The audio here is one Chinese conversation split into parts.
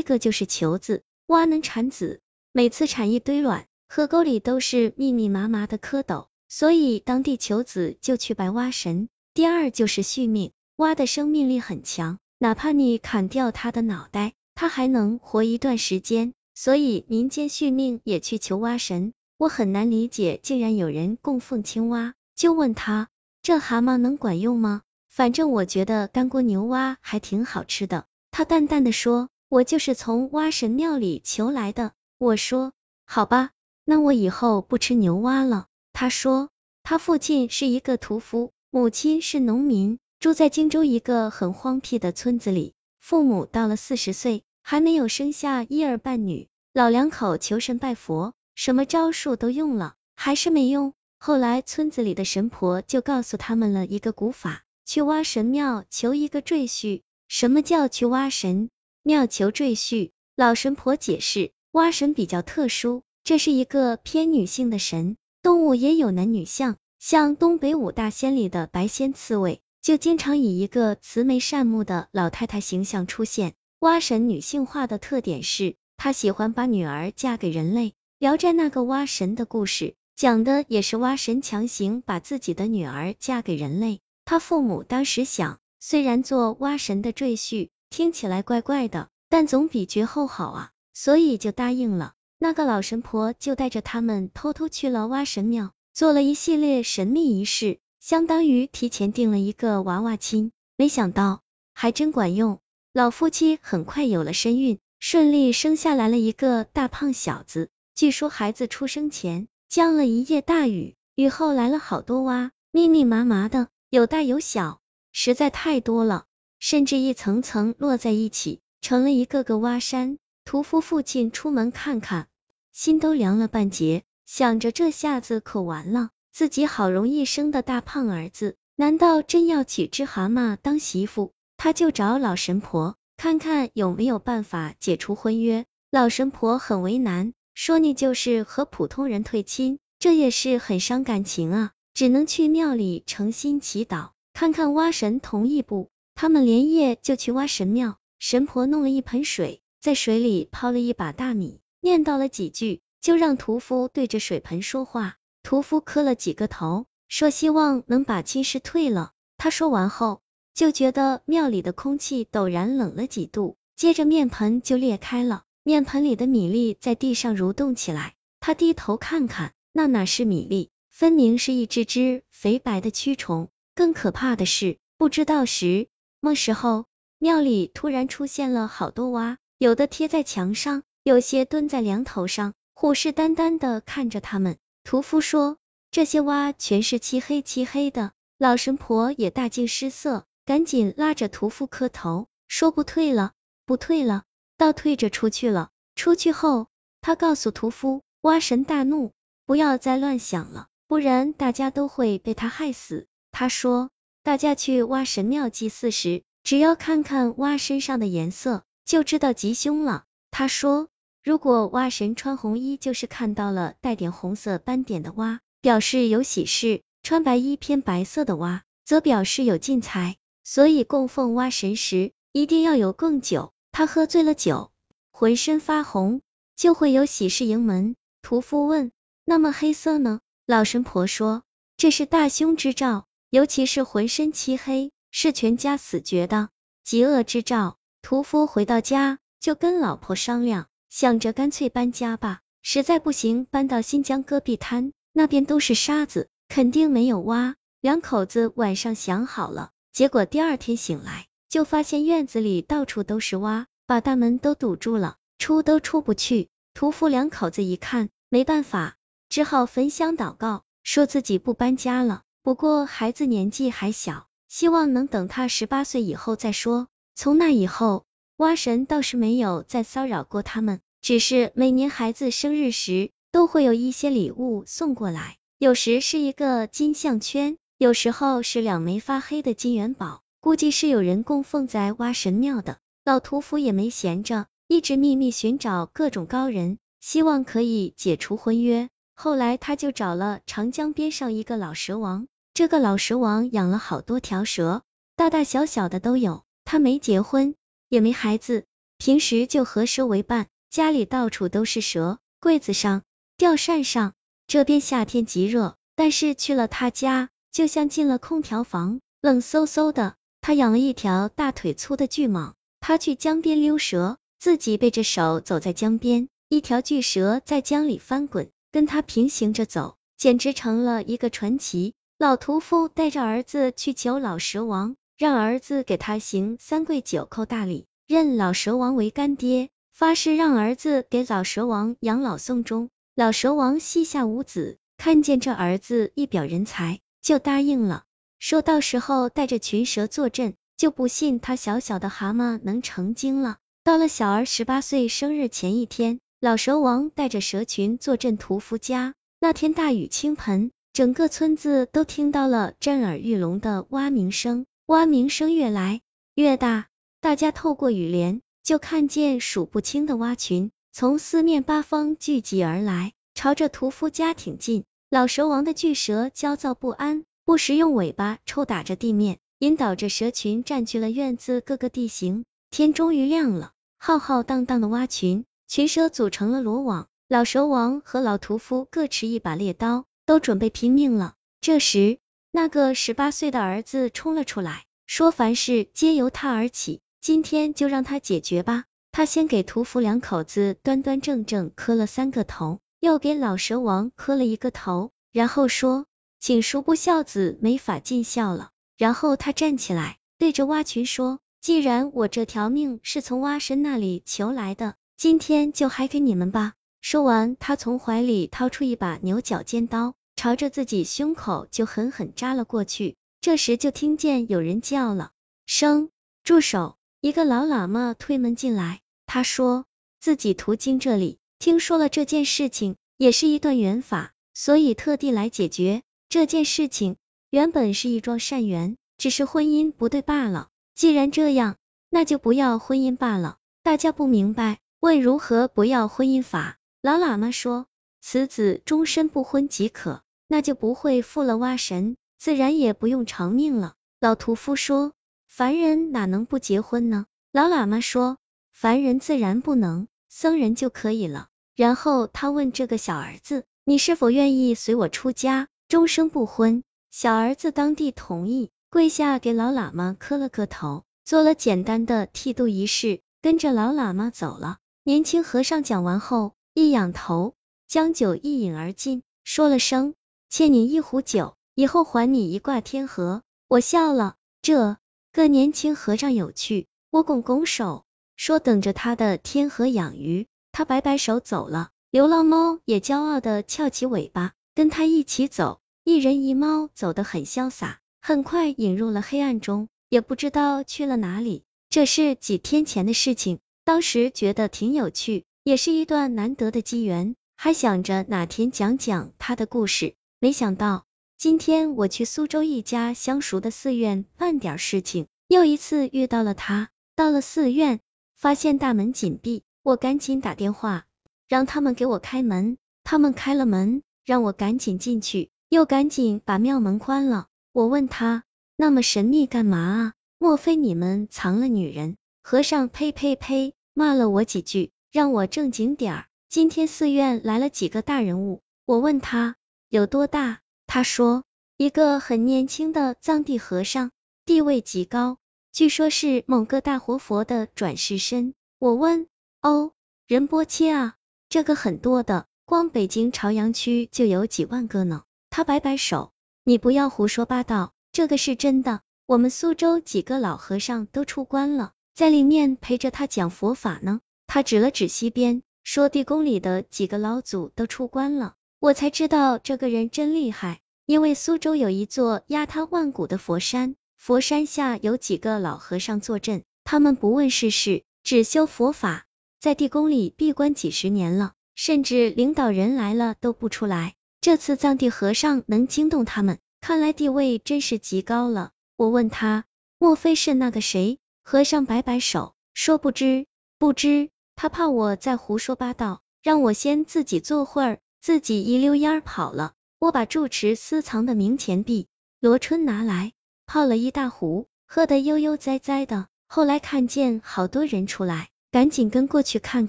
一个就是球子，蛙能产子，每次产一堆卵，河沟里都是密密麻麻的蝌蚪，所以当地求子就去拜蛙神。第二就是续命，蛙的生命力很强，哪怕你砍掉它的脑袋，它还能活一段时间，所以民间续命也去求蛙神。我很难理解，竟然有人供奉青蛙，就问他，这蛤蟆能管用吗？反正我觉得干锅牛蛙还挺好吃的。他淡淡的说，我就是从蛙神庙里求来的。我说，好吧，那我以后不吃牛蛙了。他说，他父亲是一个屠夫，母亲是农民，住在荆州一个很荒僻的村子里。父母到了四十岁，还没有生下一儿半女。老两口求神拜佛，什么招数都用了，还是没用。后来村子里的神婆就告诉他们了一个古法。去挖神庙求一个赘婿，什么叫去挖神妙求赘婿？老神婆解释，蛙神比较特殊，这是一个偏女性的神，动物也有男女相，像东北五大仙里的白仙刺猬，就经常以一个慈眉善目的老太太形象出现。蛙神女性化的特点是，她喜欢把女儿嫁给人类。聊斋那个蛙神的故事，讲的也是蛙神强行把自己的女儿嫁给人类。他父母当时想，虽然做蛙神的赘婿听起来怪怪的，但总比绝后好啊，所以就答应了。那个老神婆就带着他们偷偷去了蛙神庙，做了一系列神秘仪式，相当于提前定了一个娃娃亲。没想到还真管用，老夫妻很快有了身孕，顺利生下来了一个大胖小子。据说孩子出生前降了一夜大雨，雨后来了好多蛙，密密麻麻的。有大有小，实在太多了，甚至一层层摞在一起，成了一个个蛙山。屠夫父亲出门看看，心都凉了半截，想着这下子可完了，自己好容易生的大胖儿子，难道真要娶只蛤蟆当媳妇？他就找老神婆，看看有没有办法解除婚约。老神婆很为难，说你就是和普通人退亲，这也是很伤感情啊。只能去庙里诚心祈祷，看看蛙神同意不。他们连夜就去挖神庙，神婆弄了一盆水，在水里抛了一把大米，念叨了几句，就让屠夫对着水盆说话。屠夫磕了几个头，说希望能把亲事退了。他说完后，就觉得庙里的空气陡然冷了几度，接着面盆就裂开了，面盆里的米粒在地上蠕动起来。他低头看看，那哪是米粒？分明是一只只肥白的蛆虫，更可怕的是，不知道时么时候，庙里突然出现了好多蛙，有的贴在墙上，有些蹲在梁头上，虎视眈眈的看着他们。屠夫说，这些蛙全是漆黑漆黑的。老神婆也大惊失色，赶紧拉着屠夫磕头，说不退了，不退了，倒退着出去了。出去后，他告诉屠夫，蛙神大怒，不要再乱想了。不然大家都会被他害死。他说，大家去挖神庙祭祀时，只要看看蛙身上的颜色，就知道吉凶了。他说，如果蛙神穿红衣，就是看到了带点红色斑点的蛙，表示有喜事；穿白衣偏白色的蛙，则表示有进财。所以供奉蛙神时，一定要有供酒。他喝醉了酒，浑身发红，就会有喜事迎门。屠夫问，那么黑色呢？老神婆说，这是大凶之兆，尤其是浑身漆黑，是全家死绝的极恶之兆。屠夫回到家，就跟老婆商量，想着干脆搬家吧，实在不行搬到新疆戈壁滩，那边都是沙子，肯定没有蛙。两口子晚上想好了，结果第二天醒来，就发现院子里到处都是蛙，把大门都堵住了，出都出不去。屠夫两口子一看，没办法。只好焚香祷告，说自己不搬家了。不过孩子年纪还小，希望能等他十八岁以后再说。从那以后，蛙神倒是没有再骚扰过他们，只是每年孩子生日时，都会有一些礼物送过来，有时是一个金项圈，有时候是两枚发黑的金元宝，估计是有人供奉在蛙神庙的。老屠夫也没闲着，一直秘密寻找各种高人，希望可以解除婚约。后来他就找了长江边上一个老蛇王，这个老蛇王养了好多条蛇，大大小小的都有。他没结婚，也没孩子，平时就和蛇为伴，家里到处都是蛇，柜子上、吊扇上。这边夏天极热，但是去了他家，就像进了空调房，冷飕飕的。他养了一条大腿粗的巨蟒，他去江边溜蛇，自己背着手走在江边，一条巨蛇在江里翻滚，跟他平行着走，简直成了一个传奇。老屠夫带着儿子去求老蛇王，让儿子给他行三跪九叩大礼，认老蛇王为干爹，发誓让儿子给老蛇王养老送终。老蛇王膝下无子，看见这儿子一表人才，就答应了。说到时候带着群蛇坐镇，就不信他小小的蛤蟆能成精了。到了小儿十八岁生日前一天，老蛇王带着蛇群坐镇屠夫家。那天大雨倾盆，整个村子都听到了震耳欲聋的蛙鸣声。蛙鸣声越来越大，大家透过雨帘就看见数不清的蛙群从四面八方聚集而来，朝着屠夫家挺进。老蛇王的巨蛇焦躁不安。不时用尾巴抽打着地面，引导着蛇群占据了院子各个地形。天终于亮了，浩浩荡荡的蛙群，群蛇组成了罗网。老蛇王和老屠夫各持一把猎刀，都准备拼命了。这时，那个十八岁的儿子冲了出来，说：“凡事皆由他而起，今天就让他解决吧。”他先给屠夫两口子端端正正磕了三个头，又给老蛇王磕了一个头，然后说。请恕不孝子没法尽孝了。然后他站起来，对着蛙群说：“既然我这条命是从蛙神那里求来的，今天就还给你们吧。”说完，他从怀里掏出一把牛角尖刀，朝着自己胸口就狠狠扎了过去。这时就听见有人叫了声：“住手！”一个老喇嘛推门进来，他说自己途经这里，听说了这件事情，也是一段缘法，所以特地来解决。这件事情原本是一桩善缘，只是婚姻不对罢了。既然这样，那就不要婚姻罢了。大家不明白，问如何不要婚姻法？老喇嘛说，此子终身不婚即可，那就不会负了蛙神，自然也不用偿命了。老屠夫说，凡人哪能不结婚呢？老喇嘛说，凡人自然不能，僧人就可以了。然后他问这个小儿子，你是否愿意随我出家？终生不婚，小儿子当地同意，跪下给老喇嘛磕了个头，做了简单的剃度仪式，跟着老喇嘛走了。年轻和尚讲完后，一仰头，将酒一饮而尽，说了声欠你一壶酒，以后还你一挂天河。我笑了，这个年轻和尚有趣。我拱拱手，说等着他的天河养鱼。他摆摆手走了。流浪猫也骄傲的翘起尾巴。跟他一起走，一人一猫走得很潇洒，很快引入了黑暗中，也不知道去了哪里。这是几天前的事情，当时觉得挺有趣，也是一段难得的机缘，还想着哪天讲讲他的故事。没想到今天我去苏州一家相熟的寺院办点事情，又一次遇到了他。到了寺院，发现大门紧闭，我赶紧打电话让他们给我开门，他们开了门。让我赶紧进去，又赶紧把庙门关了。我问他，那么神秘干嘛啊？莫非你们藏了女人？和尚呸呸呸，骂了我几句，让我正经点儿。今天寺院来了几个大人物，我问他有多大，他说一个很年轻的藏地和尚，地位极高，据说是某个大活佛的转世身。我问哦，仁波切啊，这个很多的。光北京朝阳区就有几万个呢。他摆摆手，你不要胡说八道，这个是真的。我们苏州几个老和尚都出关了，在里面陪着他讲佛法呢。他指了指西边，说地宫里的几个老祖都出关了。我才知道这个人真厉害，因为苏州有一座压塌万古的佛山，佛山下有几个老和尚坐镇，他们不问世事，只修佛法，在地宫里闭关几十年了。甚至领导人来了都不出来，这次藏地和尚能惊动他们，看来地位真是极高了。我问他，莫非是那个谁？和尚摆摆手，说不知不知。他怕我再胡说八道，让我先自己坐会儿，自己一溜烟儿跑了。我把住持私藏的冥钱币罗春拿来，泡了一大壶，喝得悠悠哉哉的。后来看见好多人出来。赶紧跟过去看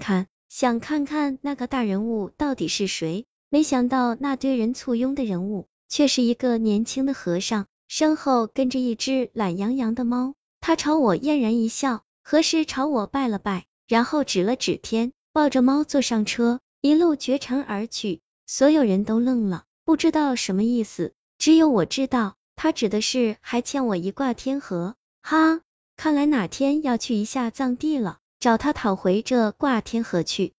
看，想看看那个大人物到底是谁。没想到那堆人簇拥的人物，却是一个年轻的和尚，身后跟着一只懒洋洋的猫。他朝我嫣然一笑，何时朝我拜了拜，然后指了指天，抱着猫坐上车，一路绝尘而去。所有人都愣了，不知道什么意思。只有我知道，他指的是还欠我一挂天河。哈，看来哪天要去一下藏地了，找他讨回这挂天河去。